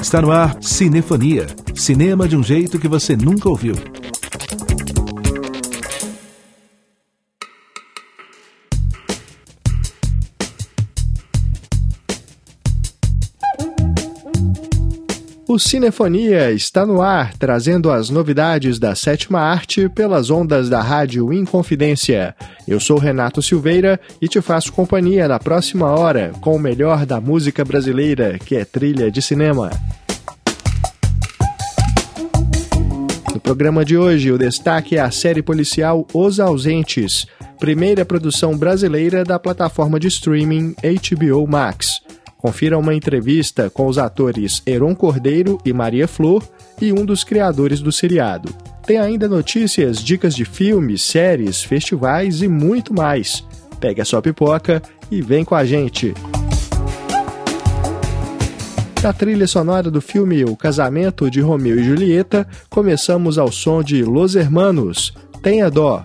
Está no ar Cinefonia. Cinema de um jeito que você nunca ouviu. O Cinefonia está no ar, trazendo as novidades da sétima arte pelas ondas da Rádio Inconfidência. Eu sou Renato Silveira e te faço companhia na próxima hora com o melhor da música brasileira, que é trilha de cinema. No programa de hoje, o destaque é a série policial Os Ausentes, primeira produção brasileira da plataforma de streaming HBO Max. Confira uma entrevista com os atores Heron Cordeiro e Maria Flor e um dos criadores do seriado. Tem ainda notícias, dicas de filmes, séries, festivais e muito mais. Pegue a sua pipoca e vem com a gente. Da trilha sonora do filme O Casamento de Romeu e Julieta, começamos ao som de Los Hermanos. Tenha dó.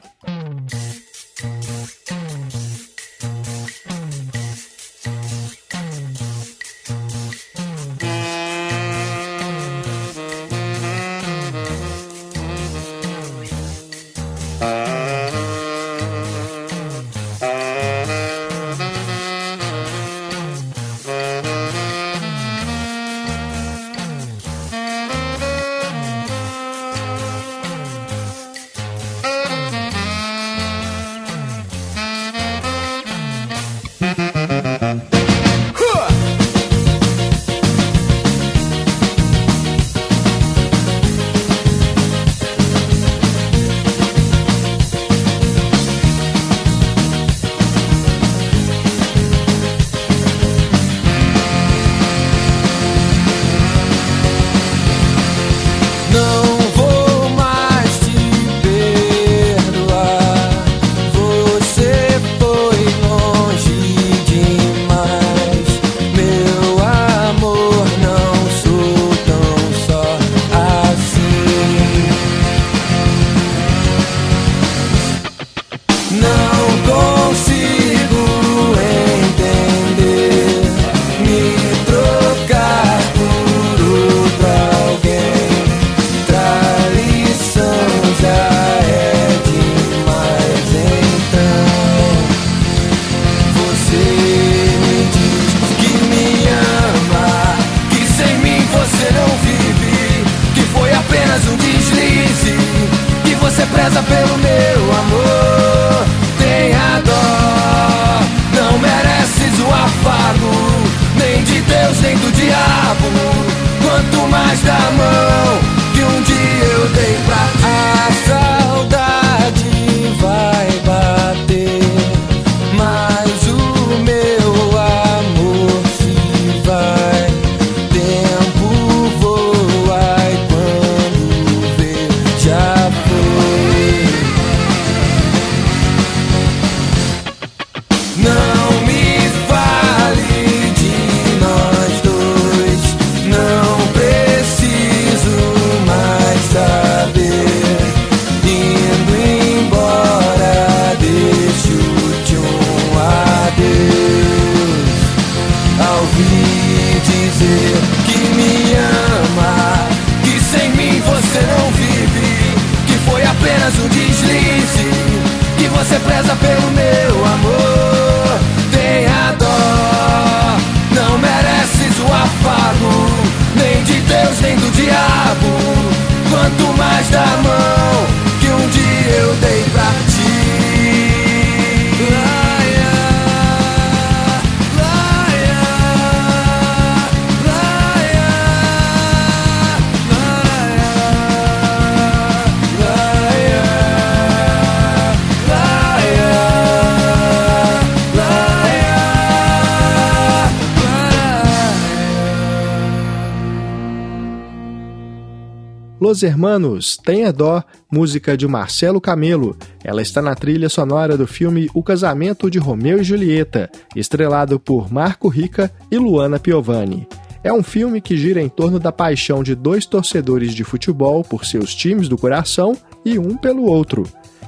Los Hermanos, Tenha Dó, música de Marcelo Camelo. Ela está na trilha sonora do filme O Casamento de Romeu e Julieta, estrelado por Marco Rica e Luana Piovani. É um filme que gira em torno da paixão de dois torcedores de futebol por seus times do coração e um pelo outro.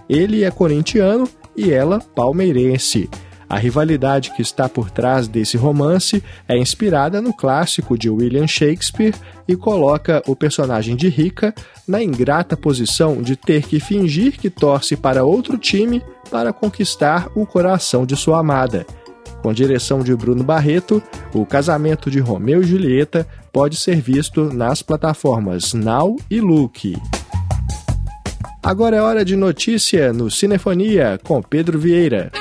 Ele é corintiano e ela palmeirense. A rivalidade que está por trás desse romance é inspirada no clássico de William Shakespeare e coloca o personagem de Rica na ingrata posição de ter que fingir que torce para outro time para conquistar o coração de sua amada. Com direção de Bruno Barreto, o casamento de Romeu e Julieta pode ser visto nas plataformas Now e Look. Agora é hora de notícia no Cinefonia com Pedro Vieira.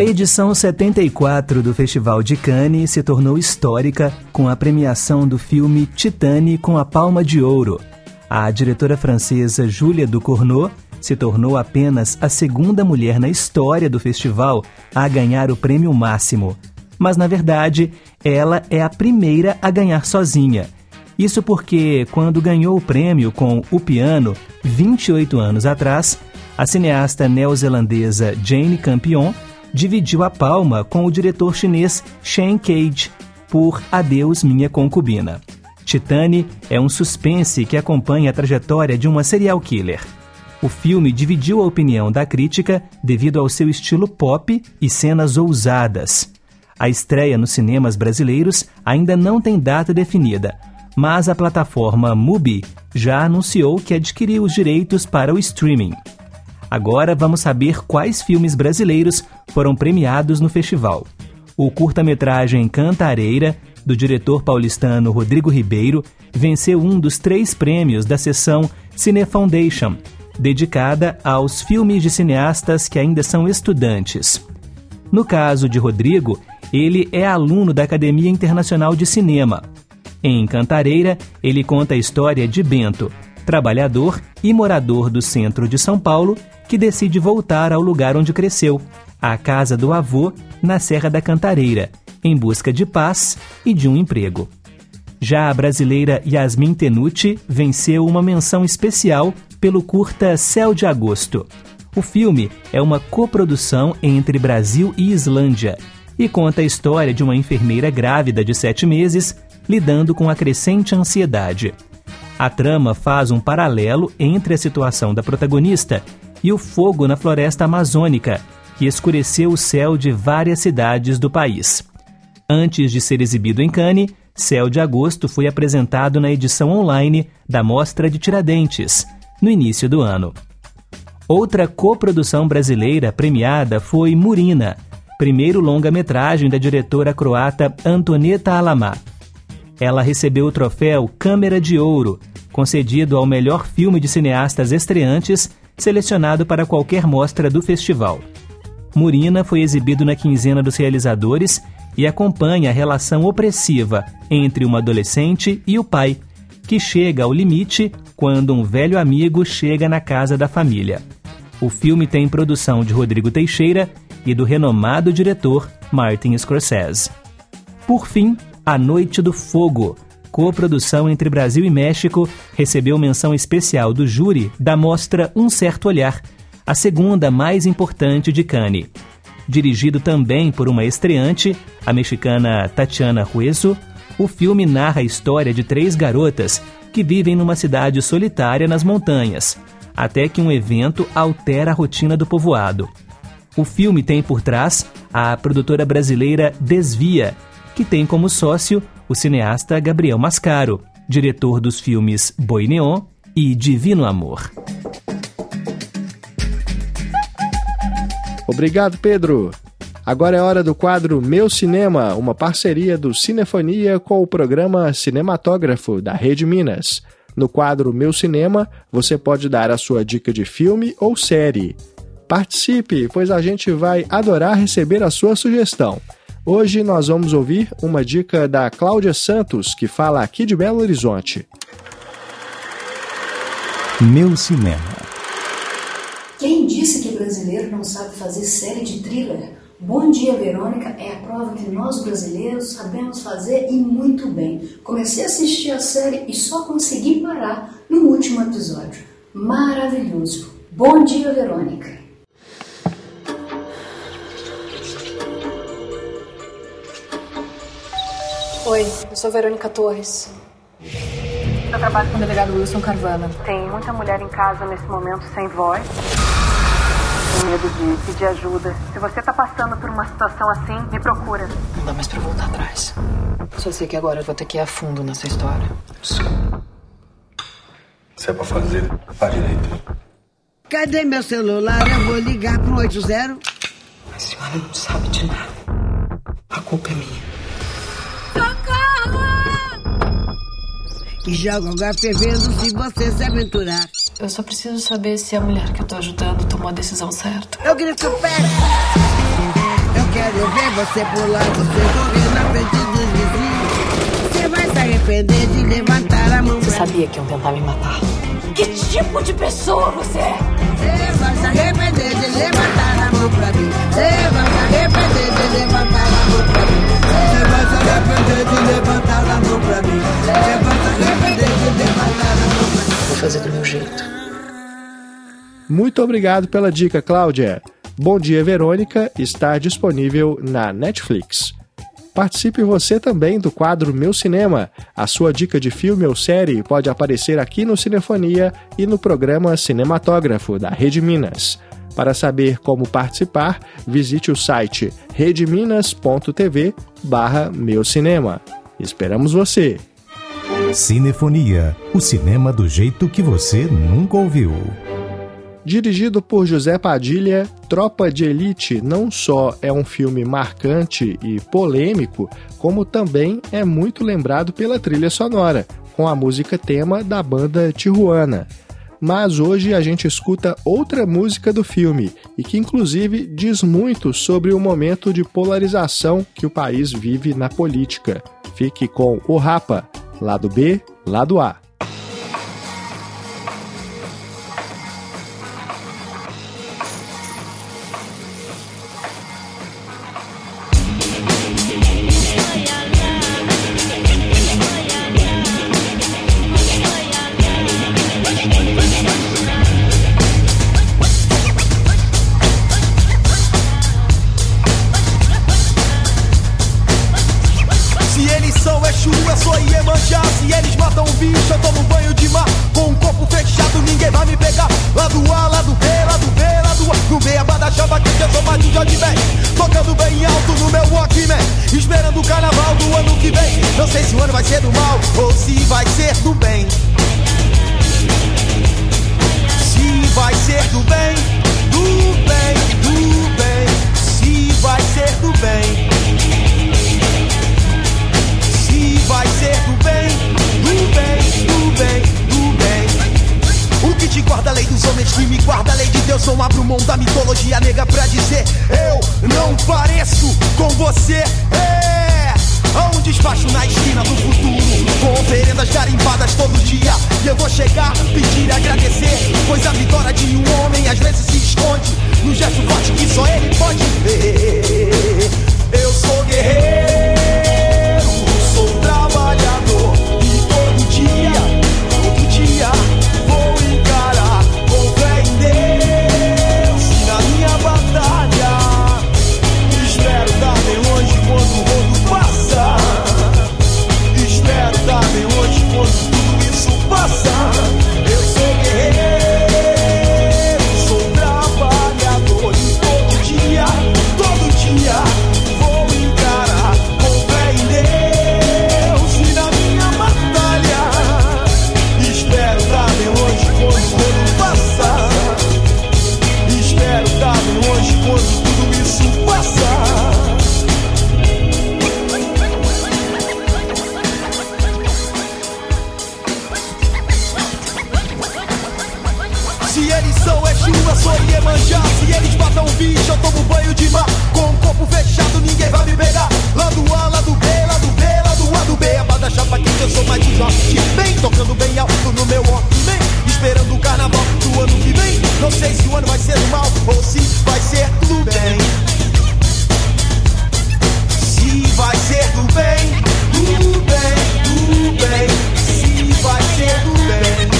A edição 74 do Festival de Cannes se tornou histórica com a premiação do filme Titane com a Palma de Ouro. A diretora francesa Julia Ducournau se tornou apenas a segunda mulher na história do festival a ganhar o prêmio máximo. Mas, na verdade, ela é a primeira a ganhar sozinha. Isso porque, quando ganhou o prêmio com O Piano, 28 anos atrás, a cineasta neozelandesa Jane Campion dividiu a palma com o diretor chinês Shen Cage por Adeus Minha Concubina. Titane é um suspense que acompanha a trajetória de uma serial killer. O filme dividiu a opinião da crítica devido ao seu estilo pop e cenas ousadas. A estreia nos cinemas brasileiros ainda não tem data definida, mas a plataforma Mubi já anunciou que adquiriu os direitos para o streaming. Agora vamos saber quais filmes brasileiros foram premiados no festival. O curta-metragem Cantareira, do diretor paulistano Rodrigo Ribeiro, venceu um dos três prêmios da sessão Cine Foundation, dedicada aos filmes de cineastas que ainda são estudantes. No caso de Rodrigo, ele é aluno da Academia Internacional de Cinema. Em Cantareira, ele conta a história de Bento, trabalhador e morador do centro de São Paulo que decide voltar ao lugar onde cresceu, a casa do avô, na Serra da Cantareira, em busca de paz e de um emprego. Já a brasileira Yasmin Tenuti venceu uma menção especial pelo curta Céu de Agosto. O filme é uma coprodução entre Brasil e Islândia e conta a história de uma enfermeira grávida de sete meses lidando com a crescente ansiedade. A trama faz um paralelo entre a situação da protagonista e o fogo na floresta amazônica, que escureceu o céu de várias cidades do país. Antes de ser exibido em Cannes, Céu de Agosto foi apresentado na edição online da Mostra de Tiradentes, no início do ano. Outra coprodução brasileira premiada foi Murina, primeiro longa-metragem da diretora croata Antoneta Alamá. Ela recebeu o troféu Câmera de Ouro, concedido ao melhor filme de cineastas estreantes selecionado para qualquer mostra do festival. Murina foi exibido na quinzena dos realizadores e acompanha a relação opressiva entre uma adolescente e o pai, que chega ao limite quando um velho amigo chega na casa da família. O filme tem produção de Rodrigo Teixeira e do renomado diretor Martin Scorsese. Por fim, A Noite do Fogo, coprodução entre Brasil e México, recebeu menção especial do júri da mostra Um Certo Olhar, a segunda mais importante de Cannes. Dirigido também por uma estreante, a mexicana Tatiana Hueso, o filme narra a história de três garotas que vivem numa cidade solitária nas montanhas, até que um evento altera a rotina do povoado. O filme tem por trás a produtora brasileira Desvia, que tem como sócio o cineasta Gabriel Mascaro, diretor dos filmes Boi Neon e Divino Amor. Obrigado, Pedro. Agora é hora do quadro Meu Cinema, uma parceria do Cinefonia com o programa Cinematógrafo da Rede Minas. No quadro Meu Cinema, você pode dar a sua dica de filme ou série. Participe, pois a gente vai adorar receber a sua sugestão. Hoje nós vamos ouvir uma dica da Cláudia Santos, que fala aqui de Belo Horizonte. Meu cinema. Quem disse que brasileiro não sabe fazer série de thriller? Bom Dia Verônica é a prova que nós brasileiros sabemos fazer e muito bem. Comecei a assistir a série e só consegui parar no último episódio. Maravilhoso. Bom Dia Verônica. Oi, eu sou Verônica Torres. A trabalho com o delegado Wilson Carvana. Tem muita mulher em casa nesse momento sem voz. Tem medo de pedir ajuda. Se você tá passando por uma situação assim, me procura. Não dá mais pra voltar atrás. Só sei que agora eu vou ter que ir a fundo nessa história. Se é pra fazer, faz direito. Cadê meu celular? Eu vou ligar pro 80. A senhora não sabe de nada. A culpa é minha. E joga o fervendo se você se aventurar. Eu só preciso saber se a mulher que eu tô ajudando tomou a decisão certa. Eu grito pé. Eu quero ver você pular, você correr na frente dos vizinhos. Você vai se arrepender de levantar a mão. Você sabia que iam tentar me matar. Que tipo de pessoa você é? Você vai se arrepender de levantar a mão pra mim. Você vai se arrepender de levantar a mão pra mim. Você vai se arrepender de levantar a mão pra mim. Você vai se arrepender Vou fazer do meu jeito. Muito obrigado pela dica, Cláudia. Bom Dia Verônica está disponível na Netflix. Participe você também do quadro Meu Cinema. A sua dica de filme ou série pode aparecer aqui no Cinefonia e no programa Cinematógrafo da Rede Minas. Para saber como participar, visite o site redeminas.tv barra Meu Cinema. Esperamos você! Cinefonia, o cinema do jeito que você nunca ouviu. Dirigido por José Padilha, Tropa de Elite não só é um filme marcante e polêmico, como também é muito lembrado pela trilha sonora, com a música tema da banda Tijuana. Mas hoje a gente escuta outra música do filme e que inclusive diz muito sobre o momento de polarização que o país vive na política. Fique com o Rapa, lado B, lado A. da lei de Deus, sou abro mão da mitologia nega pra dizer: Eu não pareço com você. É um despacho na esquina do futuro, com oferendas garimpadas todo dia. E eu vou chegar, pedir e agradecer, pois a vitória de um homem às vezes se esconde no gesto forte que só ele pode ver. Eu sou guerreiro. force. Jorge bem, tocando bem alto no meu Walkman, esperando o carnaval do ano que vem. Não sei se o ano vai ser do mal ou se vai ser do bem. Se vai ser do bem, do bem, do bem. Se vai ser do bem.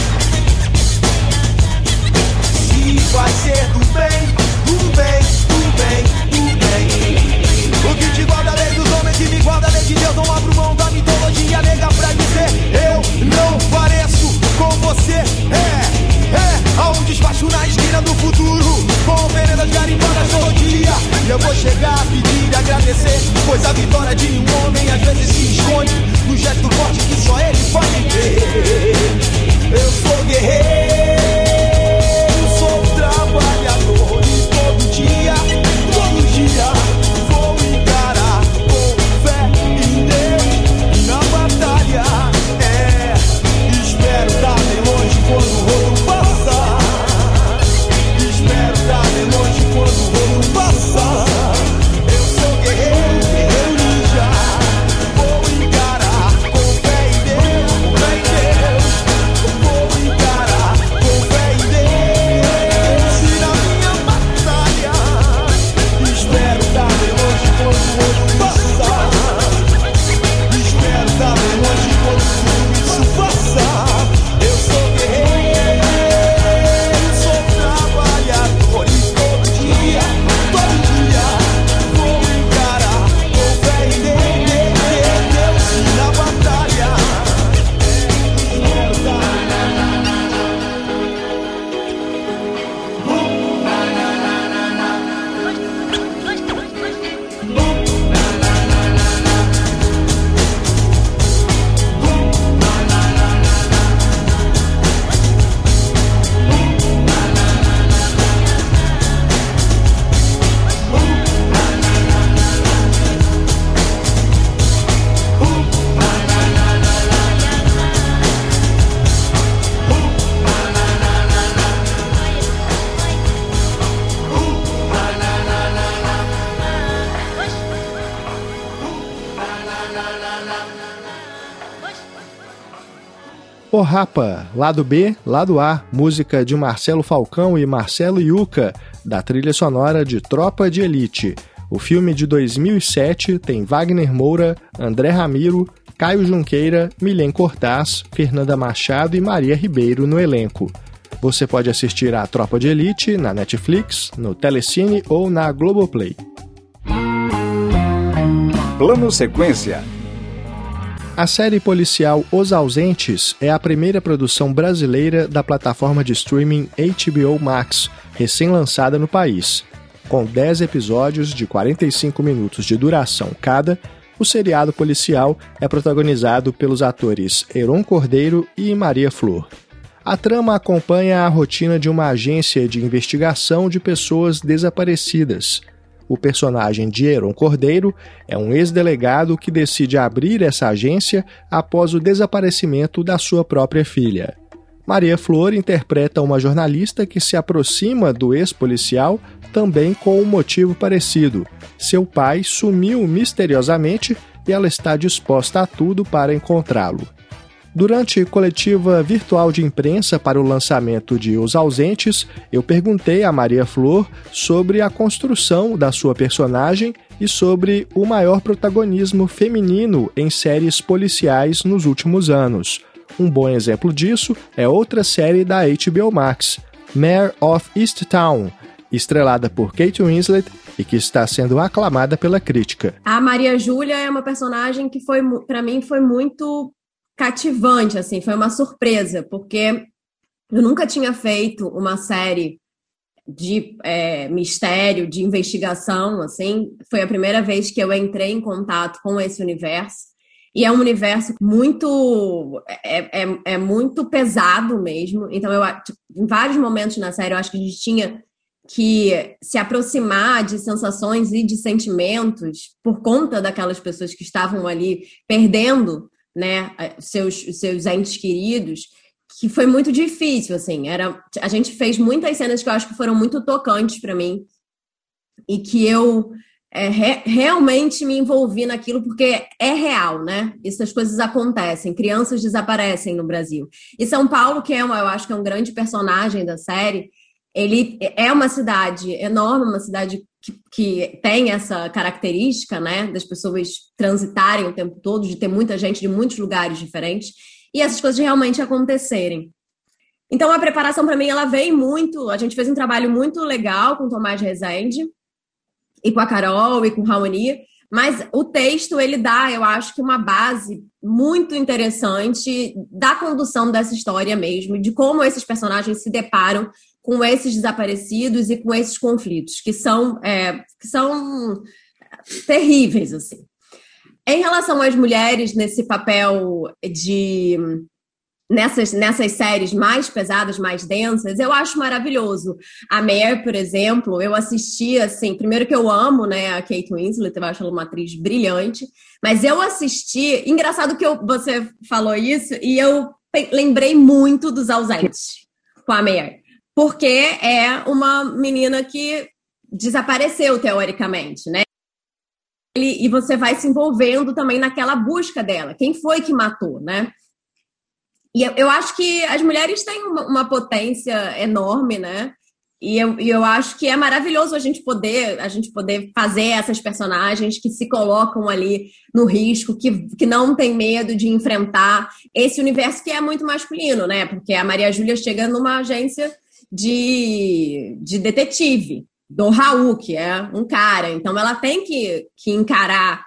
Se vai ser do bem, do bem, do bem, do bem. O que Pois a vitória de um homem às vezes se esconde no gesto forte que só ele pode ter. Eu sou guerreiro, O Rapa, lado B, lado A, música de Marcelo Falcão e Marcelo Yuca, da trilha sonora de Tropa de Elite. O filme de 2007 tem Wagner Moura, André Ramiro, Caio Junqueira, Milen Cortaz, Fernanda Machado e Maria Ribeiro no elenco. Você pode assistir a Tropa de Elite na Netflix, no Telecine ou na Globoplay. Plano Sequência. A série policial Os Ausentes é a primeira produção brasileira da plataforma de streaming HBO Max, recém-lançada no país. Com 10 episódios de 45 minutos de duração cada, o seriado policial é protagonizado pelos atores Heron Cordeiro e Maria Flor. A trama acompanha a rotina de uma agência de investigação de pessoas desaparecidas. O personagem de Heron Cordeiro é um ex-delegado que decide abrir essa agência após o desaparecimento da sua própria filha. Maria Flor interpreta uma jornalista que se aproxima do ex-policial também com um motivo parecido. Seu pai sumiu misteriosamente e ela está disposta a tudo para encontrá-lo. Durante coletiva virtual de imprensa para o lançamento de Os Ausentes, eu perguntei a Maria Flor sobre a construção da sua personagem e sobre o maior protagonismo feminino em séries policiais nos últimos anos. Um bom exemplo disso é outra série da HBO Max, Mare of Easttown, estrelada por Kate Winslet e que está sendo aclamada pela crítica. A Maria Júlia é uma personagem que foi para mim foi muito cativante, assim, foi uma surpresa, porque eu nunca tinha feito uma série de é, mistério, de investigação, assim, foi a primeira vez que eu entrei em contato com esse universo, e é um universo muito, é, é, é muito pesado mesmo, então eu, tipo, em vários momentos na série, eu acho que a gente tinha que se aproximar de sensações e de sentimentos por conta daquelas pessoas que estavam ali perdendo né, seus, seus entes queridos, que foi muito difícil, assim, era, a gente fez muitas cenas que eu acho que foram muito tocantes para mim, e que eu é, re, realmente me envolvi naquilo, porque é real, né, essas coisas acontecem, crianças desaparecem no Brasil, e São Paulo, que é uma, eu acho que é um grande personagem da série, ele é uma cidade enorme, uma cidade que, que, tem essa característica, né, das pessoas transitarem o tempo todo, de ter muita gente de muitos lugares diferentes, e essas coisas realmente acontecerem. Então, a preparação para mim, ela vem muito. A gente fez um trabalho muito legal com o Tomás Rezende, e com a Carol, e com o Raoni, mas o texto, ele dá, eu acho que uma base muito interessante da condução dessa história mesmo, de como esses personagens se deparam com esses desaparecidos e com esses conflitos, que são, é, que são terríveis, assim. Em relação às mulheres nesse papel de nessas, nessas séries mais pesadas, mais densas, eu acho maravilhoso. A Mare, por exemplo, eu assisti, assim, primeiro que eu amo, né, a Kate Winslet, eu acho ela uma atriz brilhante, mas eu assisti, engraçado que eu, você falou isso, e eu lembrei muito dos ausentes com a Mare, porque é uma menina que desapareceu, teoricamente, né? E você vai se envolvendo também naquela busca dela. Quem foi que matou, né? E eu, acho que as mulheres têm uma, potência enorme, né? E eu, eu acho que é maravilhoso a gente poder a gente poder fazer essas personagens que se colocam ali no risco, que, que não tem medo de enfrentar esse universo que é muito masculino, né? Porque a Maria Júlia chega numa agência de, de detetive, do Raul, que é um cara. Então ela tem que, que encarar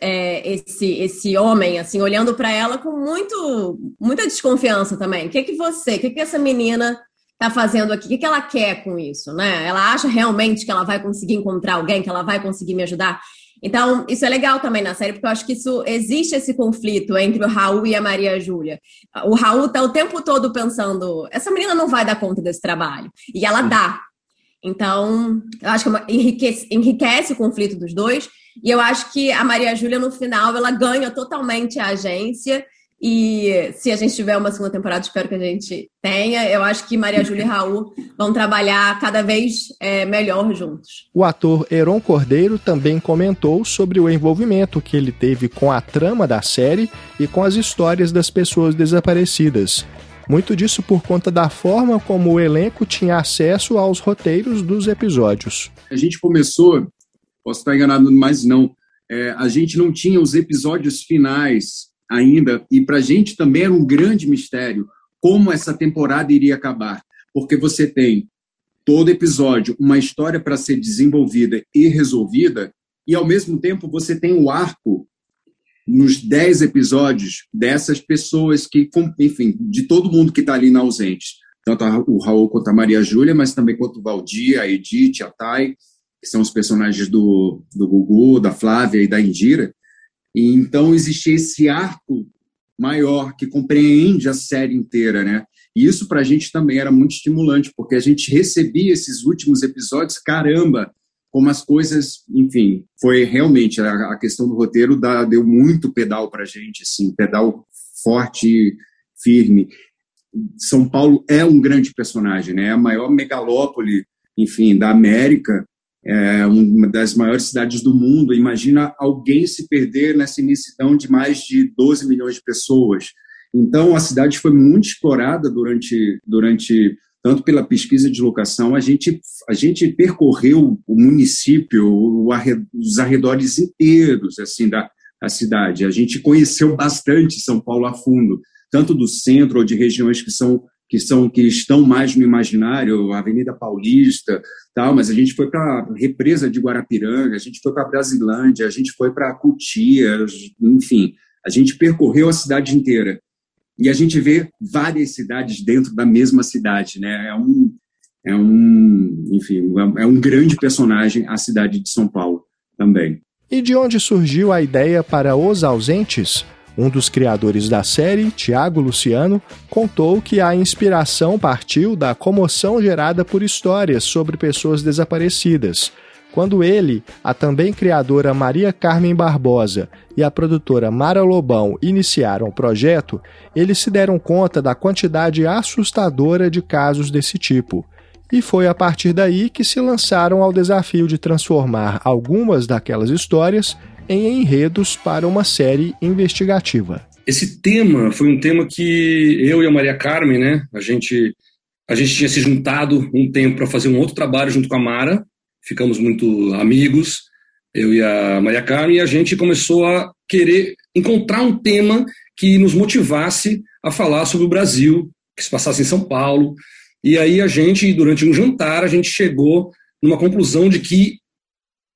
é, esse esse homem assim olhando para ela com muito muita desconfiança também. O que que você, o que que essa menina está fazendo aqui? O que que ela quer com isso, né? Ela acha realmente que ela vai conseguir encontrar alguém, que ela vai conseguir me ajudar? Então, isso é legal também na série, porque eu acho que isso existe esse conflito entre o Raul e a Maria Júlia. O Raul tá o tempo todo pensando: essa menina não vai dar conta desse trabalho. E ela dá. Então, eu acho que é enriquece, enriquece o conflito dos dois. E eu acho que a Maria Júlia, no final, ela ganha totalmente a agência. E se a gente tiver uma segunda temporada, espero que a gente tenha. Eu acho que Maria Júlia e Raul vão trabalhar cada vez é, melhor juntos. O ator Heron Cordeiro também comentou sobre o envolvimento que ele teve com a trama da série e com as histórias das pessoas desaparecidas. Muito disso por conta da forma como o elenco tinha acesso aos roteiros dos episódios. A gente começou posso estar enganado, mas não. É, a gente não tinha os episódios finais ainda, e para a gente também era um grande mistério como essa temporada iria acabar, porque você tem todo episódio uma história para ser desenvolvida e resolvida, e ao mesmo tempo você tem o arco nos dez episódios dessas pessoas que, enfim, de todo mundo que está ali na ausente. Tanto o Raul quanto a Maria Júlia, mas também quanto o Valdir, a Edith, a Thay que são os personagens do, do Gugu, da Flávia e da Indira. E então existia esse arco maior que compreende a série inteira, né? E isso para a gente também era muito estimulante, porque a gente recebia esses últimos episódios, caramba, como as coisas, enfim, foi realmente a, questão do roteiro da, deu muito pedal para a gente, assim, pedal forte, firme. São Paulo é um grande personagem, né? É a maior megalópole, enfim, da América é uma das maiores cidades do mundo. Imagina alguém se perder nessa imensidão de mais de 12 milhões de pessoas. Então, a cidade foi muito explorada durante, durante tanto pela pesquisa de locação, a gente, a gente percorreu o município, o arred, os arredores inteiros assim da, da cidade. A gente conheceu bastante São Paulo a fundo, tanto do centro ou de regiões que são que são que estão mais no imaginário, Avenida Paulista, tal, mas a gente foi para a represa de Guarapiranga, a gente foi para Brasilândia, a gente foi para Cotia, enfim, a gente percorreu a cidade inteira. E a gente vê várias cidades dentro da mesma cidade, né? É um é um, enfim, é um grande personagem a cidade de São Paulo também. E de onde surgiu a ideia para Os Ausentes? Um dos criadores da série, Tiago Luciano, contou que a inspiração partiu da comoção gerada por histórias sobre pessoas desaparecidas. Quando ele, a também criadora Maria Carmen Barbosa e a produtora Mara Lobão iniciaram o projeto, eles se deram conta da quantidade assustadora de casos desse tipo. E foi a partir daí que se lançaram ao desafio de transformar algumas daquelas histórias em enredos para uma série investigativa. Esse tema foi um tema que eu e a Maria Carmen, né, a gente a gente tinha se juntado um tempo para fazer um outro trabalho junto com a Mara, ficamos muito amigos, eu e a Maria Carmen, e a gente começou a querer encontrar um tema que nos motivasse a falar sobre o Brasil, que se passasse em São Paulo. E aí a gente, durante um jantar, a gente chegou numa conclusão de que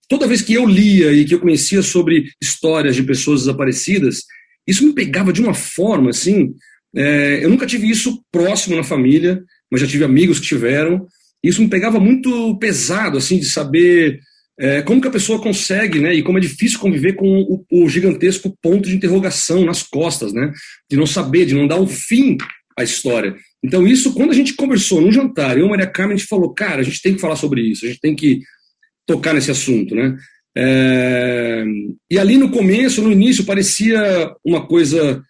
toda vez que eu lia e que eu conhecia sobre histórias de pessoas desaparecidas, isso me pegava de uma forma assim. É, eu nunca tive isso próximo na família, mas já tive amigos que tiveram. Isso me pegava muito pesado, assim, de saber é, como que a pessoa consegue, né, e como é difícil conviver com o, o, gigantesco ponto de interrogação nas costas, né, de não saber, de não dar um fim à história. Então, isso, quando a gente conversou no jantar, eu e Maria Carmen, a gente falou, cara, a gente tem que falar sobre isso, a gente tem que tocar nesse assunto, né. É, e ali no começo, no início, parecia uma coisa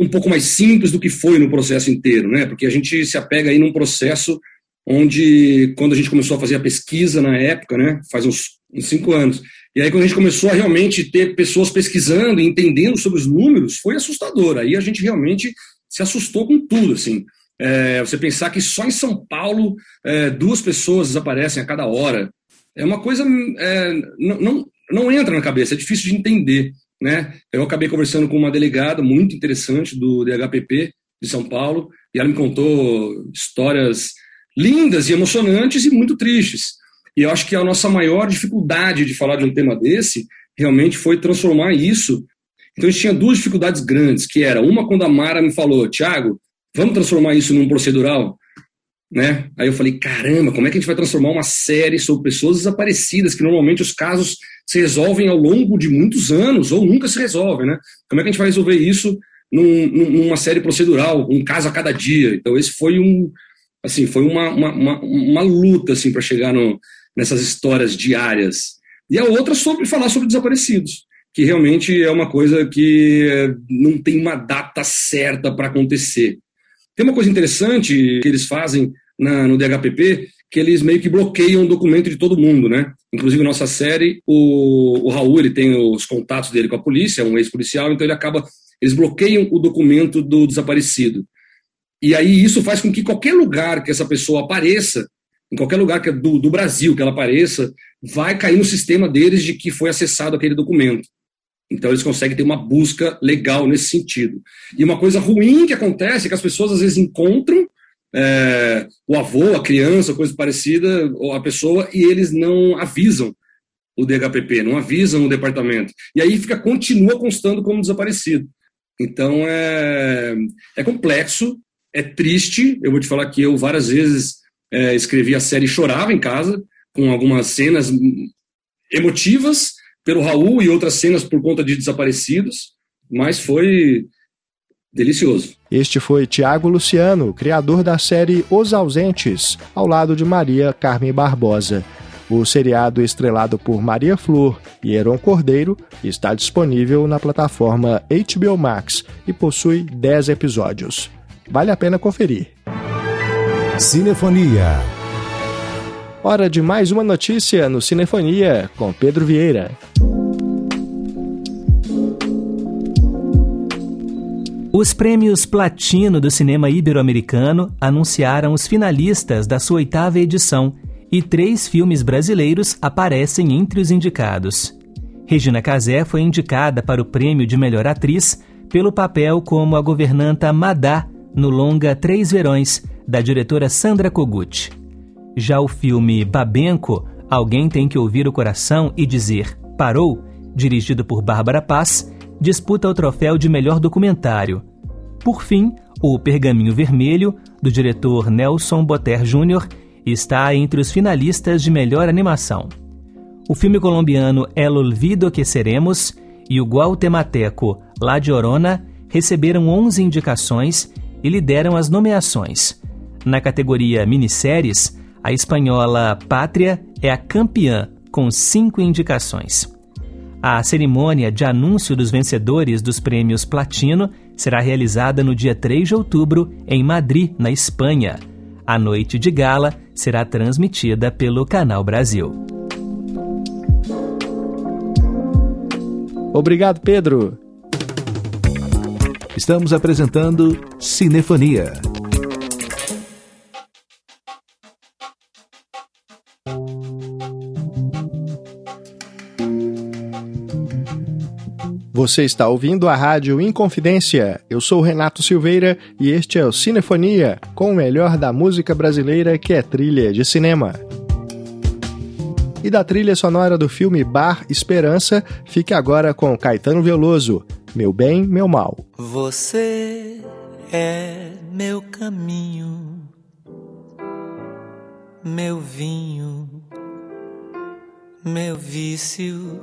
um pouco mais simples do que foi no processo inteiro, né, porque a gente se apega aí num processo onde, quando a gente começou a fazer a pesquisa na época, né, faz uns, uns cinco anos, e aí quando a gente começou a realmente ter pessoas pesquisando e entendendo sobre os números, foi assustador. Aí a gente realmente se assustou com tudo, assim. É, você pensar que só em São Paulo é, duas pessoas desaparecem a cada hora, é uma coisa é, não, não, não entra na cabeça, é difícil de entender. Né? Eu acabei conversando com uma delegada muito interessante do DHPP de São Paulo, e ela me contou histórias lindas e emocionantes e muito tristes. E eu acho que a nossa maior dificuldade de falar de um tema desse realmente foi transformar isso. Então a gente tinha duas dificuldades grandes, que era uma quando a Mara me falou, Tiago, vamos transformar isso num procedural, né? Aí eu falei, caramba, como é que a gente vai transformar uma série sobre pessoas desaparecidas, que normalmente os casos se resolvem ao longo de muitos anos ou nunca se resolvem, né? Como é que a gente vai resolver isso num, numa série procedural, um caso a cada dia? Então esse foi um, assim, foi uma, uma, uma, uma luta, assim, para chegar no, nessas histórias diárias. E a outra sobre falar sobre desaparecidos, que realmente é uma coisa que não tem uma data certa para acontecer. Tem uma coisa interessante que eles fazem na, no DHPP, que eles meio que bloqueiam o documento de todo mundo, né? Inclusive, nossa série, o, o Raul, ele tem os contatos dele com a polícia, é um ex-policial, então ele acaba, eles bloqueiam o documento do desaparecido. E aí isso faz com que qualquer lugar que essa pessoa apareça, em qualquer lugar que é do, do Brasil que ela apareça, vai cair no sistema deles de que foi acessado aquele documento. Então eles conseguem ter uma busca legal nesse sentido. E uma coisa ruim que acontece é que as pessoas às vezes encontram é, o avô, a criança, coisa parecida, ou a pessoa, e eles não avisam o DHPP, não avisam o departamento. E aí fica, continua constando como desaparecido. Então é, é complexo, é triste. Eu vou te falar que eu várias vezes é, escrevi a série e chorava em casa, com algumas cenas emotivas pelo Raul e outras cenas por conta de desaparecidos, mas foi delicioso. Este foi Tiago Luciano, criador da série Os Ausentes, ao lado de Maria Carmen Barbosa. O seriado estrelado por Maria Flor e Heron Cordeiro está disponível na plataforma HBO Max e possui 10 episódios. Vale a pena conferir. Cinefonia. Hora de mais uma notícia no Cinefonia com Pedro Vieira. Os prêmios Platino do cinema ibero-americano anunciaram os finalistas da sua oitava edição e três filmes brasileiros aparecem entre os indicados. Regina Casé foi indicada para o prêmio de melhor atriz pelo papel como a governanta Madá no longa Três Verões, da diretora Sandra Kogut. Já o filme Babenco, Alguém Tem Que Ouvir o Coração e Dizer Parou, dirigido por Bárbara Paz, disputa o troféu de melhor documentário. Por fim, o Pergaminho Vermelho, do diretor Nelson Boter Jr., está entre os finalistas de melhor animação. O filme colombiano El Olvido que Seremos e o guatemalteco La Llorona receberam 11 indicações e lideram as nomeações. Na categoria Minisséries, a espanhola Pátria é a campeã, com cinco indicações. A cerimônia de anúncio dos vencedores dos prêmios Platino será realizada no dia 3 de outubro em Madrid, na Espanha. A noite de gala será transmitida pelo Canal Brasil. Obrigado, Pedro. Estamos apresentando Cinefonia. Você está ouvindo a Rádio Inconfidência. Eu sou Renato Silveira e este é o Cinefonia, com o melhor da música brasileira que é trilha de cinema. E da trilha sonora do filme Bar Esperança, fique agora com Caetano Veloso, meu bem, meu mal. Você é meu caminho, meu vinho, Meu vício,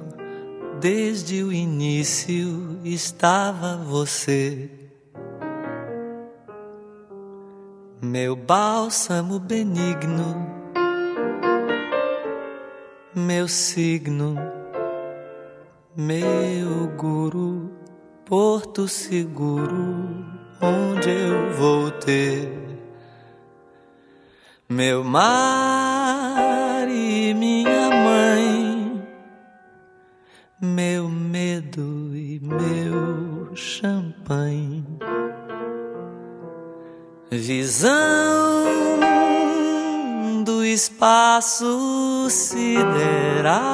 desde o início estava você. Meu bálsamo benigno, meu signo, meu guru, porto seguro, onde eu vou ter. Meu mar e minha meu medo e meu champanhe, visão do espaço sideral.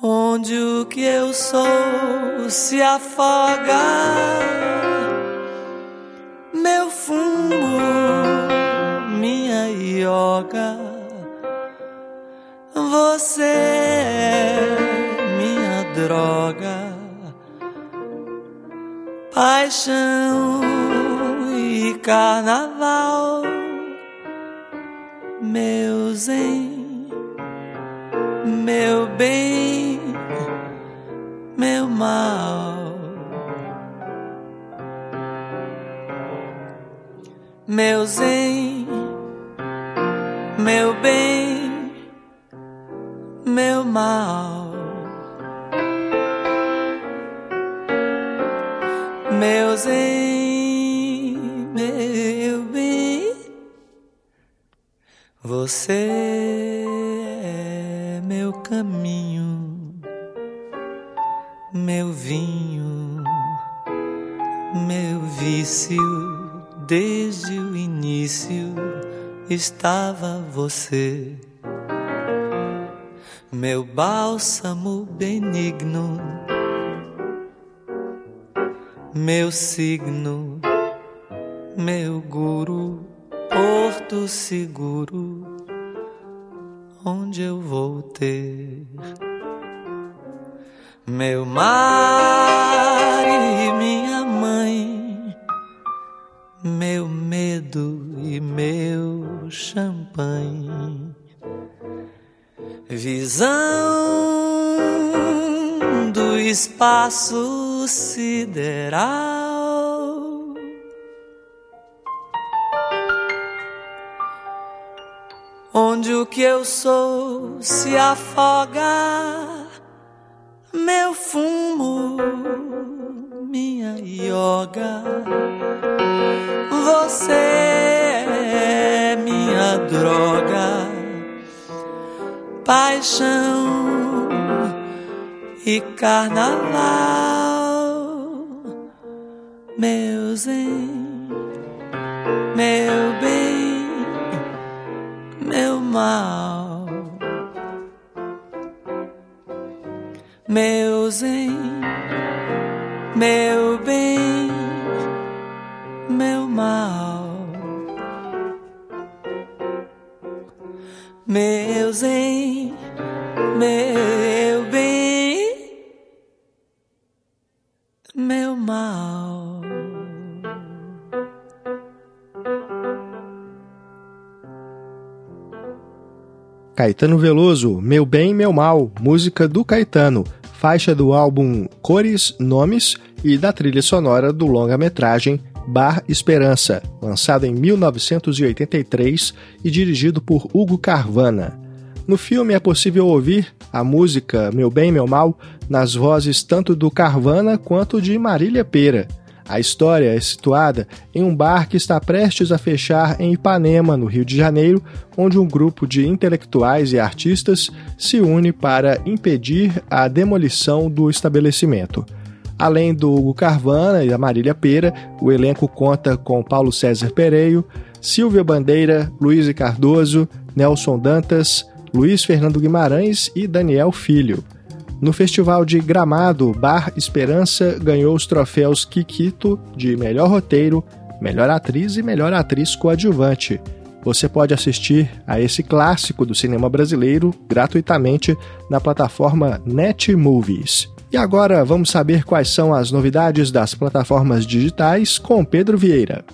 Onde o que eu sou se afoga meu fumo, minha yoga. Você é minha droga, paixão e carnaval, meu zen, meu bem, meu mal. meu zen, meu bem, meu mal, meu zen, meu bem, você é meu caminho, meu vinho, meu vício. Desde o início estava você, meu bálsamo benigno, meu signo, meu guru, porto seguro, onde eu vou ter meu mar e minha mãe meu medo e meu champanhe. Visão do espaço sideral. Onde o que eu sou se afoga, meu fumo, minha yoga você é minha droga, paixão e carnaval, meu zen, meu bem, meu mal, meu zen, meu bem Caetano Veloso, Meu Bem, Meu Mal, música do Caetano, faixa do álbum Cores, Nomes e da trilha sonora do longa-metragem Bar Esperança, lançado em 1983 e dirigido por Hugo Carvana. No filme é possível ouvir a música Meu Bem, Meu Mal nas vozes tanto do Carvana quanto de Marília Pera. A história é situada em um bar que está prestes a fechar em Ipanema, no Rio de Janeiro, onde um grupo de intelectuais e artistas se une para impedir a demolição do estabelecimento. Além do Hugo Carvana e da Marília Pera, o elenco conta com Paulo César Pereio, Silvia Bandeira, Luiz Cardoso, Nelson Dantas, Luiz Fernando Guimarães e Daniel Filho. No Festival de Gramado, Bar Esperança ganhou os troféus Kikito de melhor roteiro, melhor atriz e melhor atriz coadjuvante. Você pode assistir a esse clássico do cinema brasileiro gratuitamente na plataforma Netmovies. E agora vamos saber quais são as novidades das plataformas digitais com Pedro Vieira.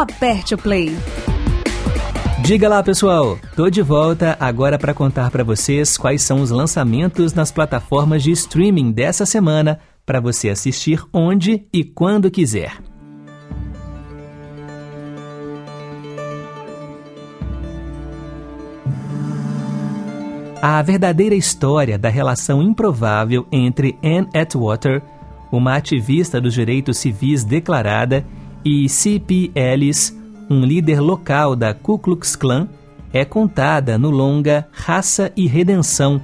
aperte o play. Diga lá, pessoal. Tô de volta agora para contar para vocês quais são os lançamentos nas plataformas de streaming dessa semana para você assistir onde e quando quiser. A verdadeira história da relação improvável entre Anne Atwater, uma ativista dos direitos civis declarada, e C.P. Ellis, um líder local da Ku Klux Klan, é contada no longa Raça e Redenção,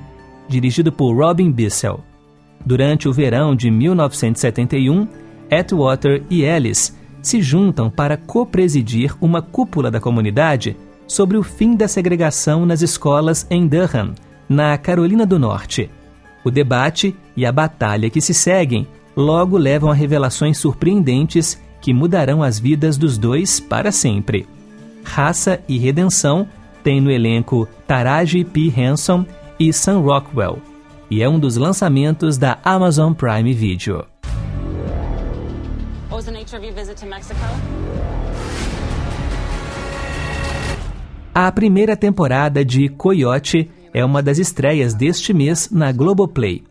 dirigido por Robin Bissell. Durante o verão de 1971, Atwater e Ellis se juntam para co-presidir uma cúpula da comunidade sobre o fim da segregação nas escolas em Durham, na Carolina do Norte. O debate e a batalha que se seguem logo levam a revelações surpreendentes que mudarão as vidas dos dois para sempre. Raça e Redenção tem no elenco Taraji P. Henson e Sam Rockwell, e é um dos lançamentos da Amazon Prime Video. What was the nature of your visit to Mexico? A primeira temporada de Coyote é uma das estreias deste mês na Globoplay.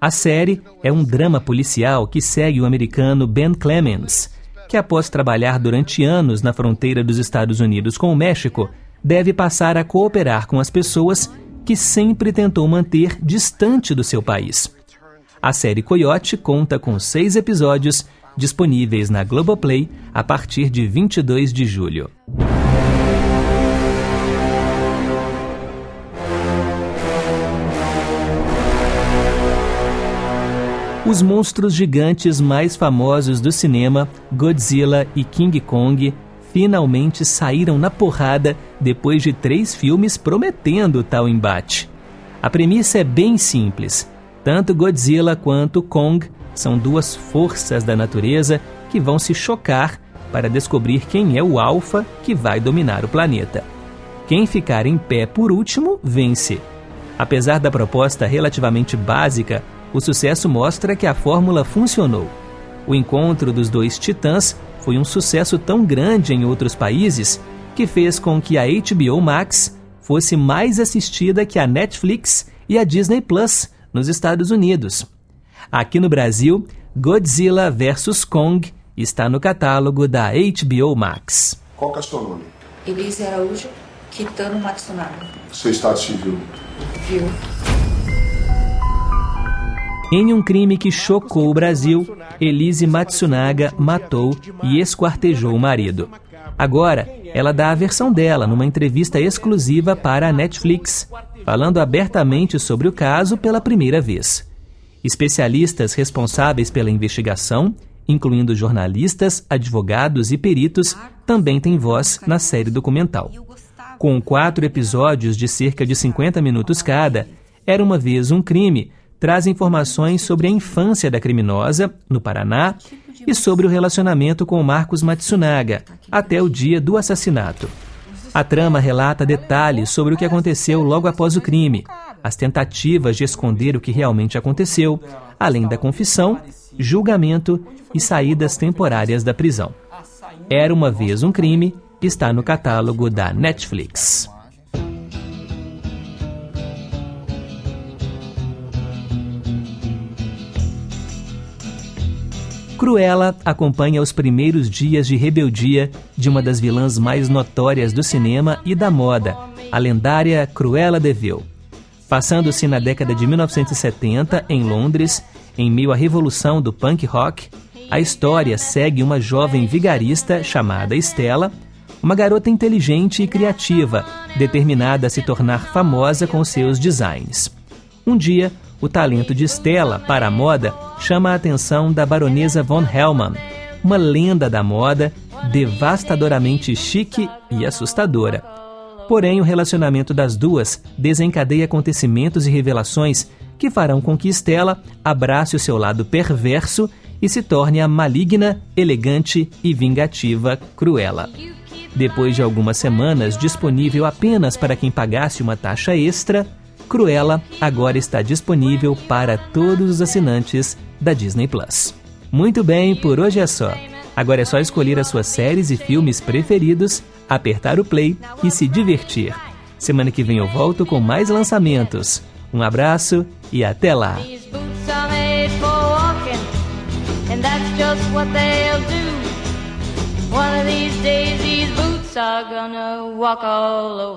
A série é um drama policial que segue o americano Ben Clemens, que após trabalhar durante anos na fronteira dos Estados Unidos com o México, deve passar a cooperar com as pessoas que sempre tentou manter distante do seu país. A série Coyote conta com seis episódios disponíveis na Globoplay a partir de 22 de julho. Os monstros gigantes mais famosos do cinema, Godzilla e King Kong, finalmente saíram na porrada depois de três filmes prometendo tal embate. A premissa é bem simples. Tanto Godzilla quanto Kong são duas forças da natureza que vão se chocar para descobrir quem é o alfa que vai dominar o planeta. Quem ficar em pé por último vence. Apesar da proposta relativamente básica, o sucesso mostra que a fórmula funcionou. O encontro dos dois titãs foi um sucesso tão grande em outros países que fez com que a HBO Max fosse mais assistida que a Netflix e a Disney Plus nos Estados Unidos. Aqui no Brasil, Godzilla vs Kong está no catálogo da HBO Max. Qual é o seu nome? Elise Araújo Kitano Matsunaga. Seu estado civil? Viu? Em um crime que chocou o Brasil, Elise Matsunaga matou e esquartejou o marido. Agora, ela dá a versão dela numa entrevista exclusiva para a Netflix, falando abertamente sobre o caso pela primeira vez. Especialistas responsáveis pela investigação, incluindo jornalistas, advogados e peritos, também têm voz na série documental. Com quatro episódios de cerca de 50 minutos cada, Era uma vez um crime traz informações sobre a infância da criminosa, no Paraná, e sobre o relacionamento com Marcos Matsunaga, até o dia do assassinato. A trama relata detalhes sobre o que aconteceu logo após o crime, as tentativas de esconder o que realmente aconteceu, além da confissão, julgamento e saídas temporárias da prisão. Era uma vez um crime está no catálogo da Netflix. Cruella acompanha os primeiros dias de rebeldia de uma das vilãs mais notórias do cinema e da moda, a lendária Cruella de Vil. Passando-se na década de 1970, em Londres, em meio à revolução do punk rock, a história segue uma jovem vigarista chamada Stella, uma garota inteligente e criativa, determinada a se tornar famosa com seus designs. Um dia, o talento de Stella para a moda chama a atenção da baronesa von Hellman, uma lenda da moda devastadoramente chique e assustadora. Porém, o relacionamento das duas desencadeia acontecimentos e revelações que farão com que Stella abrace o seu lado perverso e se torne a maligna, elegante e vingativa Cruella. Depois de algumas semanas disponível apenas para quem pagasse uma taxa extra, Cruella agora está disponível para todos os assinantes da Disney Plus. Muito bem, por hoje é só. Agora é só escolher as suas séries e filmes preferidos, apertar o play e se divertir. Semana que vem eu volto com mais lançamentos. Um abraço e até lá!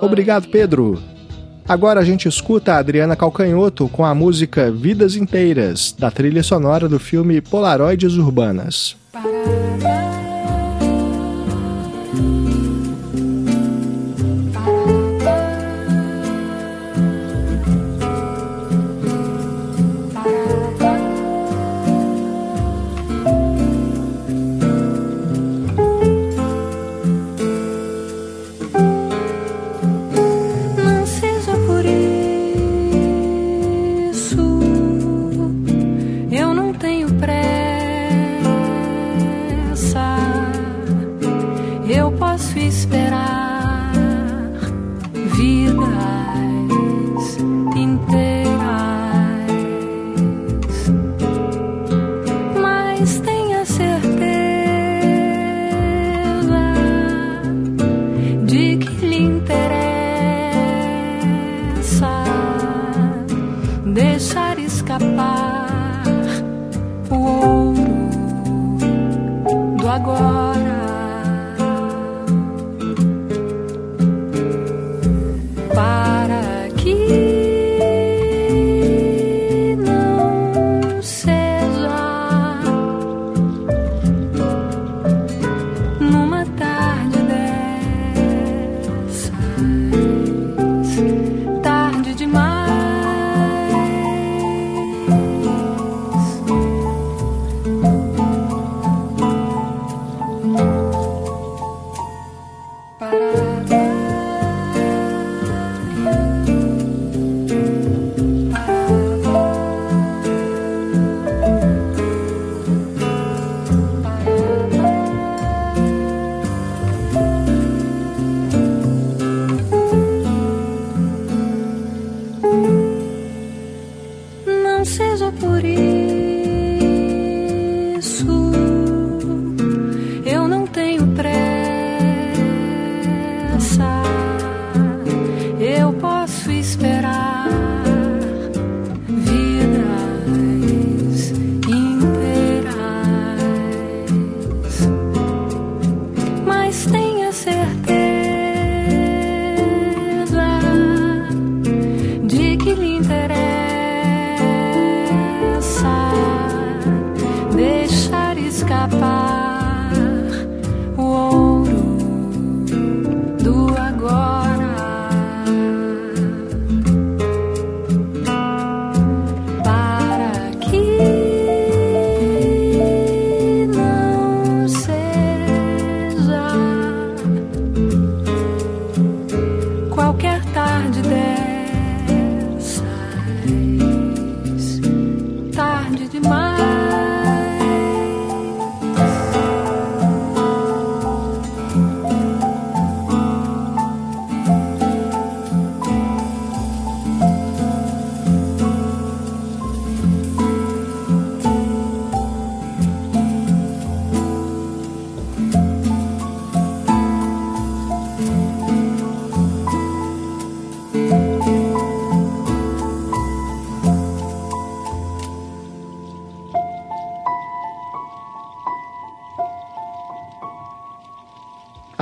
Obrigado, Pedro. Agora a gente escuta a Adriana Calcanhoto com a música Vidas Inteiras, da trilha sonora do filme Polaroides Urbanas.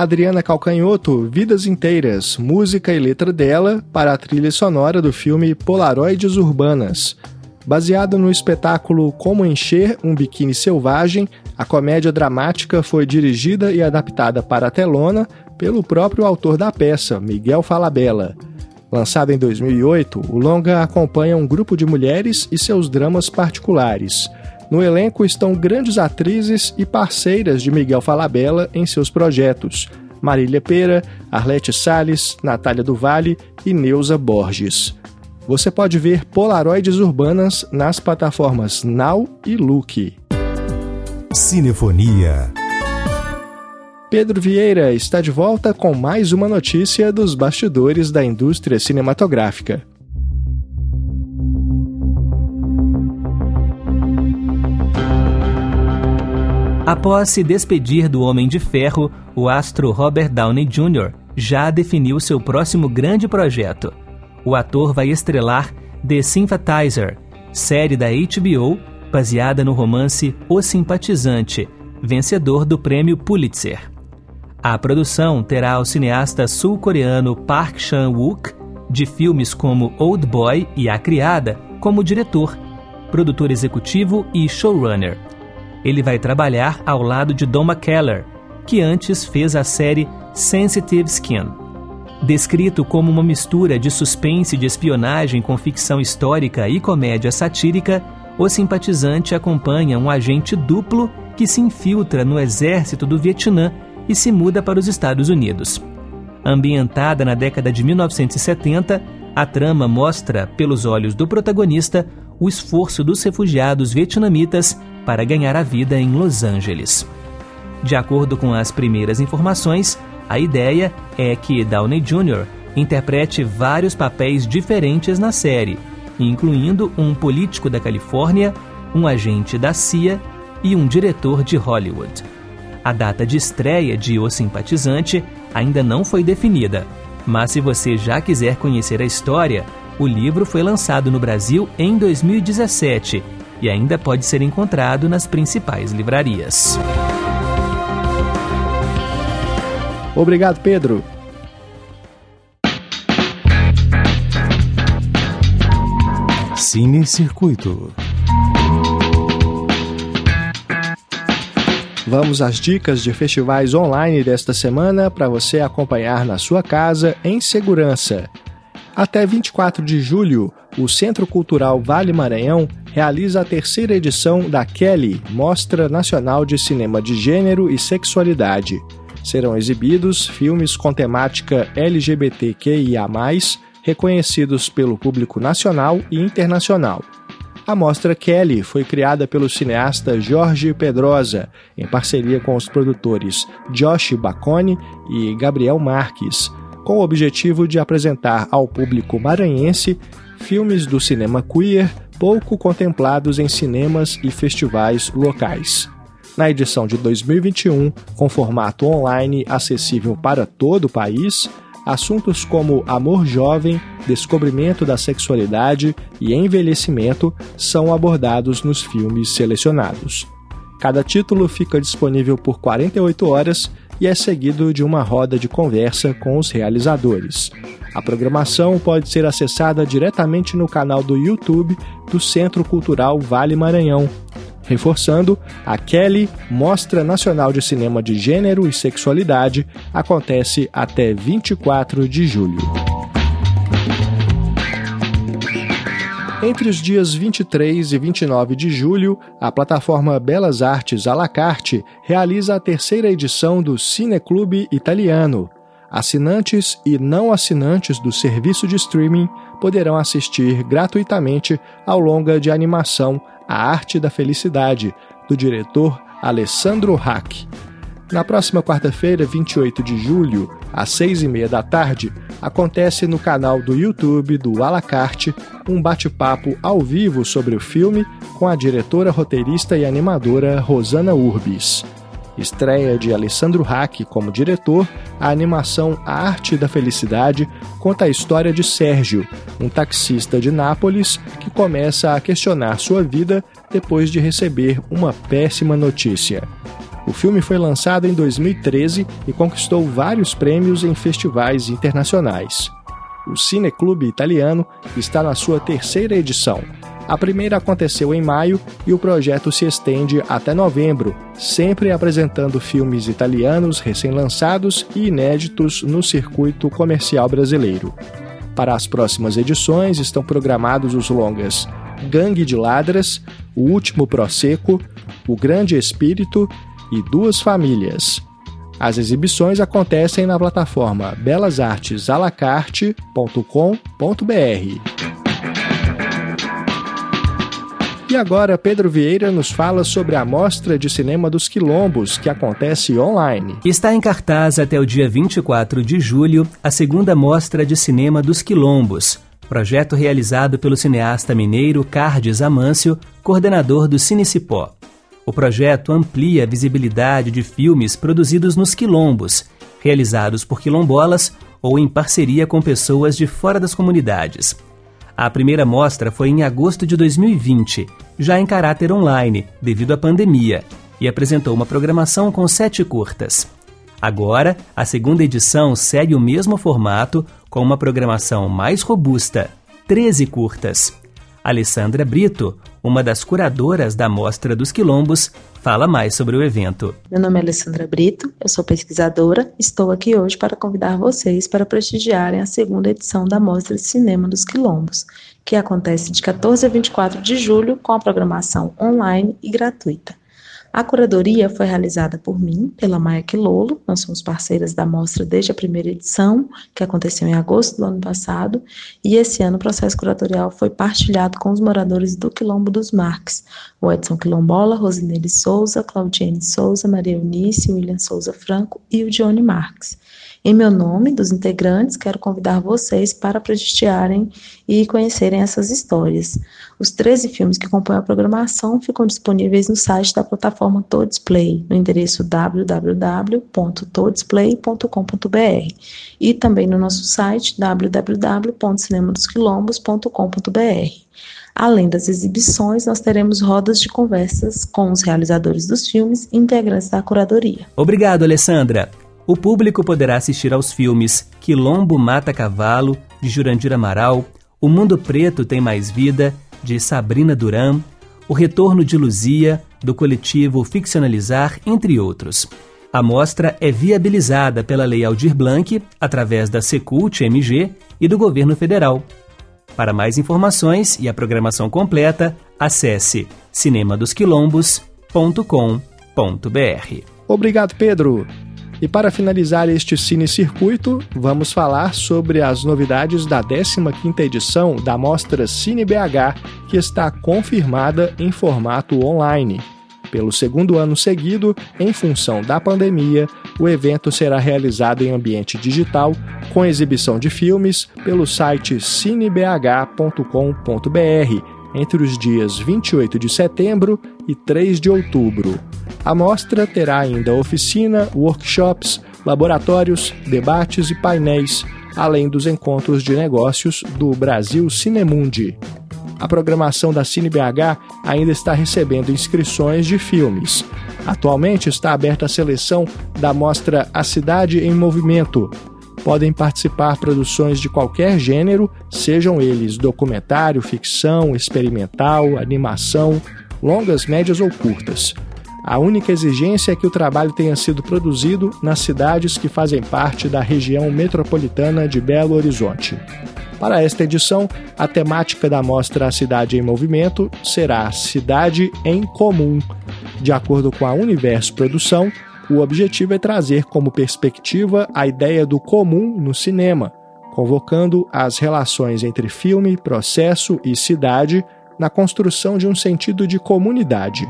Adriana Calcanhoto, Vidas Inteiras, música e letra dela para a trilha sonora do filme Polaroides Urbanas. Baseado no espetáculo Como Encher um Biquíni Selvagem, a comédia dramática foi dirigida e adaptada para a telona pelo próprio autor da peça, Miguel Falabella. Lançado em 2008, o longa acompanha um grupo de mulheres e seus dramas particulares. No elenco estão grandes atrizes e parceiras de Miguel Falabella em seus projetos: Marília Pera, Arlete Sales, Natália do Vale e Neuza Borges. Você pode ver Polaroides Urbanas nas plataformas Now e Look. Cinefonia. Pedro Vieira está de volta com mais uma notícia dos bastidores da indústria cinematográfica. Após se despedir do Homem de Ferro, o astro Robert Downey Jr. já definiu seu próximo grande projeto. O ator vai estrelar The Sympathizer, série da HBO baseada no romance O Simpatizante, vencedor do prêmio Pulitzer. A produção terá o cineasta sul-coreano Park Chan-wook, de filmes como Old Boy e A Criada, como diretor, produtor executivo e showrunner. Ele vai trabalhar ao lado de Don McKellar, que antes fez a série Sensitive Skin. Descrito como uma mistura de suspense de espionagem com ficção histórica e comédia satírica, o simpatizante acompanha um agente duplo que se infiltra no exército do Vietnã e se muda para os Estados Unidos. Ambientada na década de 1970, a trama mostra, pelos olhos do protagonista, o esforço dos refugiados vietnamitas para ganhar a vida em Los Angeles. De acordo com as primeiras informações, a ideia é que Downey Jr. interprete vários papéis diferentes na série, incluindo um político da Califórnia, um agente da CIA e um diretor de Hollywood. A data de estreia de O Simpatizante ainda não foi definida, mas se você já quiser conhecer a história, o livro foi lançado no Brasil em 2017 e ainda pode ser encontrado nas principais livrarias. Obrigado, Pedro. Cine Circuito. Vamos às dicas de festivais online desta semana para você acompanhar na sua casa em segurança. Até 24 de julho, o Centro Cultural Vale Maranhão realiza a terceira edição da Kelly, Mostra Nacional de Cinema de Gênero e Sexualidade. Serão exibidos filmes com temática LGBTQIA, reconhecidos pelo público nacional e internacional. A mostra Kelly foi criada pelo cineasta Jorge Pedrosa, em parceria com os produtores Josh Bacone e Gabriel Marques, com o objetivo de apresentar ao público maranhense filmes do cinema queer pouco contemplados em cinemas e festivais locais. Na edição de 2021, com formato online acessível para todo o país, assuntos como amor jovem, descobrimento da sexualidade e envelhecimento são abordados nos filmes selecionados. Cada título fica disponível por 48 horas e é seguido de uma roda de conversa com os realizadores. A programação pode ser acessada diretamente no canal do YouTube do Centro Cultural Vale Maranhão, Reforçando, a Kelly Mostra Nacional de Cinema de Gênero e Sexualidade acontece até 24 de julho. Entre os dias 23 e 29 de julho, a plataforma Belas Artes à la carte realiza a terceira edição do Cineclube Italiano. Assinantes e não assinantes do serviço de streaming poderão assistir gratuitamente ao longa de animação a Arte da Felicidade, do diretor Alessandro Hack. Na próxima quarta-feira, 28 de julho, às seis e meia da tarde, acontece no canal do YouTube do Alacarte um bate-papo ao vivo sobre o filme com a diretora, roteirista e animadora Rosana Urbis. Estreia de Alessandro Hack como diretor, a animação A Arte da Felicidade conta a história de Sérgio, um taxista de Nápoles que começa a questionar sua vida depois de receber uma péssima notícia. O filme foi lançado em 2013 e conquistou vários prêmios em festivais internacionais. O Cineclube Italiano está na sua terceira edição a primeira aconteceu em maio e o projeto se estende até novembro, sempre apresentando filmes italianos recém-lançados e inéditos no circuito comercial brasileiro. Para as próximas edições estão programados os longas Gangue de Ladras, O Último Prosecco, O Grande Espírito e Duas Famílias. As exibições acontecem na plataforma belasartesalacarte.com.br. E agora Pedro Vieira nos fala sobre a Mostra de Cinema dos Quilombos, que acontece online. Está em cartaz até o dia 24 de julho a segunda Mostra de Cinema dos Quilombos, projeto realizado pelo cineasta mineiro Cardes Amâncio, coordenador do Cinecipó. O projeto amplia a visibilidade de filmes produzidos nos quilombos, realizados por quilombolas ou em parceria com pessoas de fora das comunidades. A primeira mostra foi em agosto de 2020, já em caráter online, devido à pandemia, e apresentou uma programação com sete curtas. Agora, a segunda edição segue o mesmo formato, com uma programação mais robusta, 13 curtas. Alessandra Brito, uma das curadoras da Mostra dos Quilombos, fala mais sobre o evento. Meu nome é Alessandra Brito, eu sou pesquisadora. Estou aqui hoje para convidar vocês para prestigiarem a segunda edição da Mostra de Cinema dos Quilombos, que acontece de 14 a 24 de julho com a programação online e gratuita. A curadoria foi realizada por mim, pela Maia Quilolo, nós somos parceiras da mostra desde a primeira edição, que aconteceu em agosto do ano passado, e esse ano o processo curatorial foi partilhado com os moradores do Quilombo dos Marques, o Edson Quilombola, Rosinelli Souza, Claudiane Souza, Maria Eunice, William Souza Franco e o Johnny Marques. Em meu nome, dos integrantes, quero convidar vocês para prestigiarem e conhecerem essas histórias. Os 13 filmes que compõem a programação ficam disponíveis no site da plataforma Todisplay, no endereço www.todisplay.com.br e também no nosso site www.cinemadosquilombos.com.br. Além das exibições, nós teremos rodas de conversas com os realizadores dos filmes e integrantes da curadoria. Obrigado, Alessandra. O público poderá assistir aos filmes Quilombo Mata Cavalo, de Jurandir Amaral, O Mundo Preto Tem Mais Vida, de Sabrina Duran, O Retorno de Luzia, do coletivo Ficcionalizar, entre outros. A mostra é viabilizada pela Lei Aldir Blanc, através da Secult MG e do Governo Federal. Para mais informações e a programação completa, acesse cinemadosquilombos.com.br. Obrigado, Pedro. E para finalizar este Cine Circuito, vamos falar sobre as novidades da 15ª edição da mostra Cine BH, que está confirmada em formato online. Pelo segundo ano seguido, em função da pandemia, o evento será realizado em ambiente digital, com exibição de filmes pelo site cinebh.com.br entre os dias 28 de setembro e 3 de outubro. A mostra terá ainda oficina, workshops, laboratórios, debates e painéis, além dos encontros de negócios do Brasil Cinemundi. A programação da CineBH ainda está recebendo inscrições de filmes. Atualmente está aberta a seleção da mostra A Cidade em Movimento. Podem participar produções de qualquer gênero, sejam eles documentário, ficção, experimental, animação, longas, médias ou curtas. A única exigência é que o trabalho tenha sido produzido nas cidades que fazem parte da região metropolitana de Belo Horizonte. Para esta edição, a temática da mostra A Cidade em Movimento será Cidade em Comum. De acordo com a Universo Produção, o objetivo é trazer como perspectiva a ideia do comum no cinema, convocando as relações entre filme, processo e cidade na construção de um sentido de comunidade.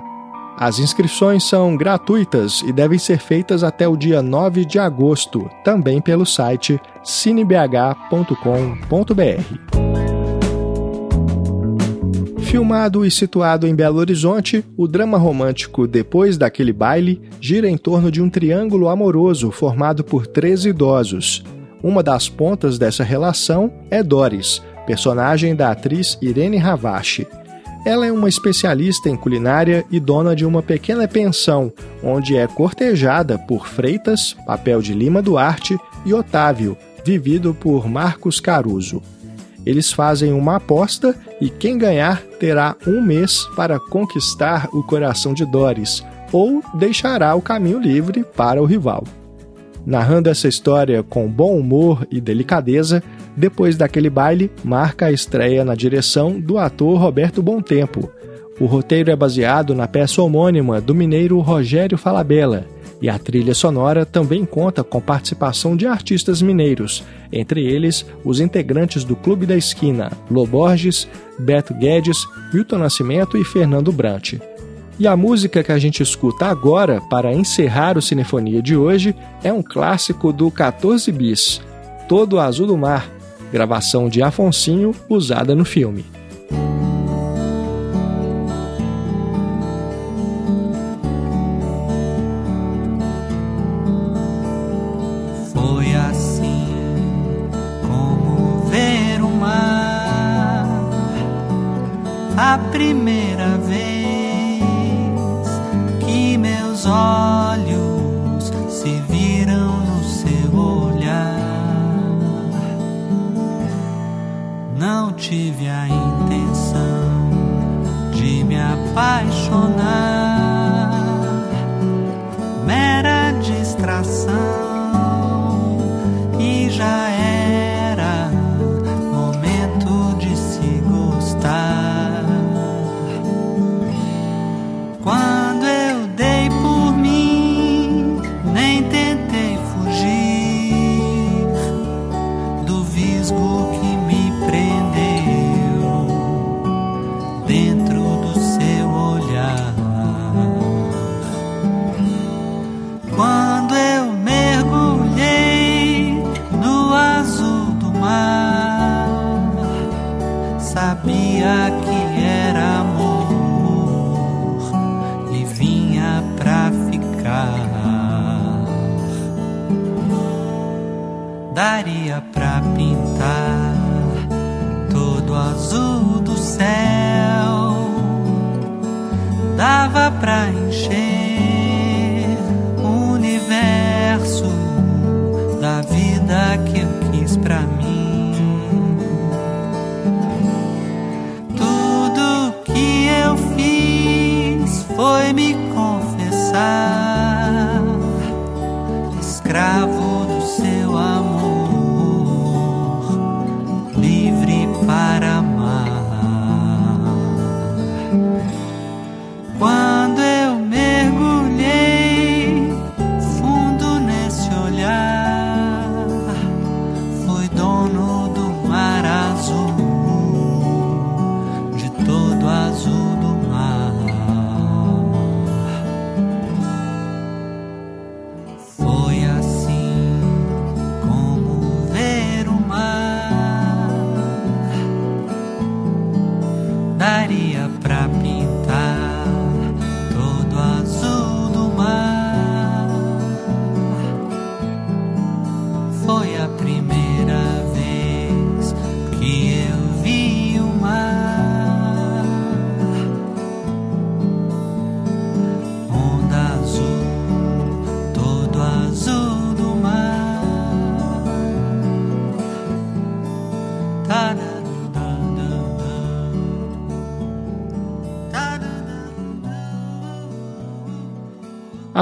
As inscrições são gratuitas e devem ser feitas até o dia 9 de agosto, também pelo site cinebh.com.br. Filmado e situado em Belo Horizonte, o drama romântico Depois daquele baile gira em torno de um triângulo amoroso formado por três idosos. Uma das pontas dessa relação é Doris, personagem da atriz Irene Ravache. Ela é uma especialista em culinária e dona de uma pequena pensão, onde é cortejada por Freitas, papel de Lima Duarte, e Otávio, vivido por Marcos Caruso. Eles fazem uma aposta e quem ganhar terá um mês para conquistar o coração de Doris, ou deixará o caminho livre para o rival. Narrando essa história com bom humor e delicadeza, depois daquele baile, marca a estreia na direção do ator Roberto Tempo. O roteiro é baseado na peça homônima do mineiro Rogério Falabella, e a trilha sonora também conta com participação de artistas mineiros, entre eles os integrantes do Clube da Esquina, Loborges, Beto Guedes, Milton Nascimento e Fernando Brant. E a música que a gente escuta agora, para encerrar o Cinefonia de hoje, é um clássico do 14 Bis, Todo Azul do Mar, gravação de Afonsinho usada no filme.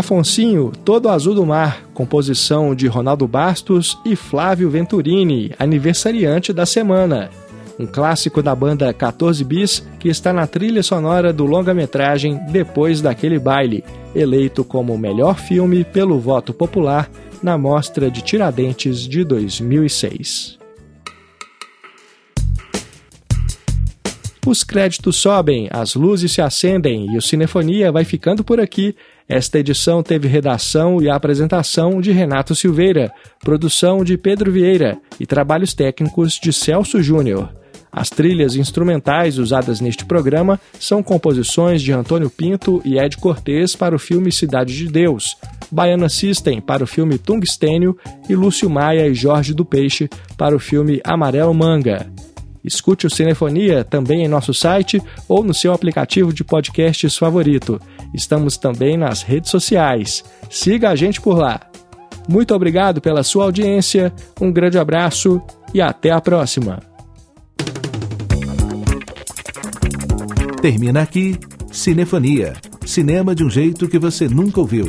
Afonsinho, Todo Azul do Mar, composição de Ronaldo Bastos e Flávio Venturini, aniversariante da semana. Um clássico da banda 14 Bis que está na trilha sonora do longa-metragem Depois daquele baile, eleito como o melhor filme pelo voto popular na Mostra de Tiradentes de 2006. Os créditos sobem, as luzes se acendem e o Cinefonia vai ficando por aqui. Esta edição teve redação e apresentação de Renato Silveira, produção de Pedro Vieira e trabalhos técnicos de Celso Júnior. As trilhas instrumentais usadas neste programa são composições de Antônio Pinto e Ed Cortez para o filme Cidade de Deus, Baiana System para o filme Tungstênio e Lúcio Maia e Jorge do Peixe para o filme Amarelo Manga. Escute o Cinefonia também em nosso site ou no seu aplicativo de podcasts favorito. Estamos também nas redes sociais. Siga a gente por lá. Muito obrigado pela sua audiência, um grande abraço e até a próxima. Termina aqui Cinefonia. Cinema de um jeito que você nunca ouviu.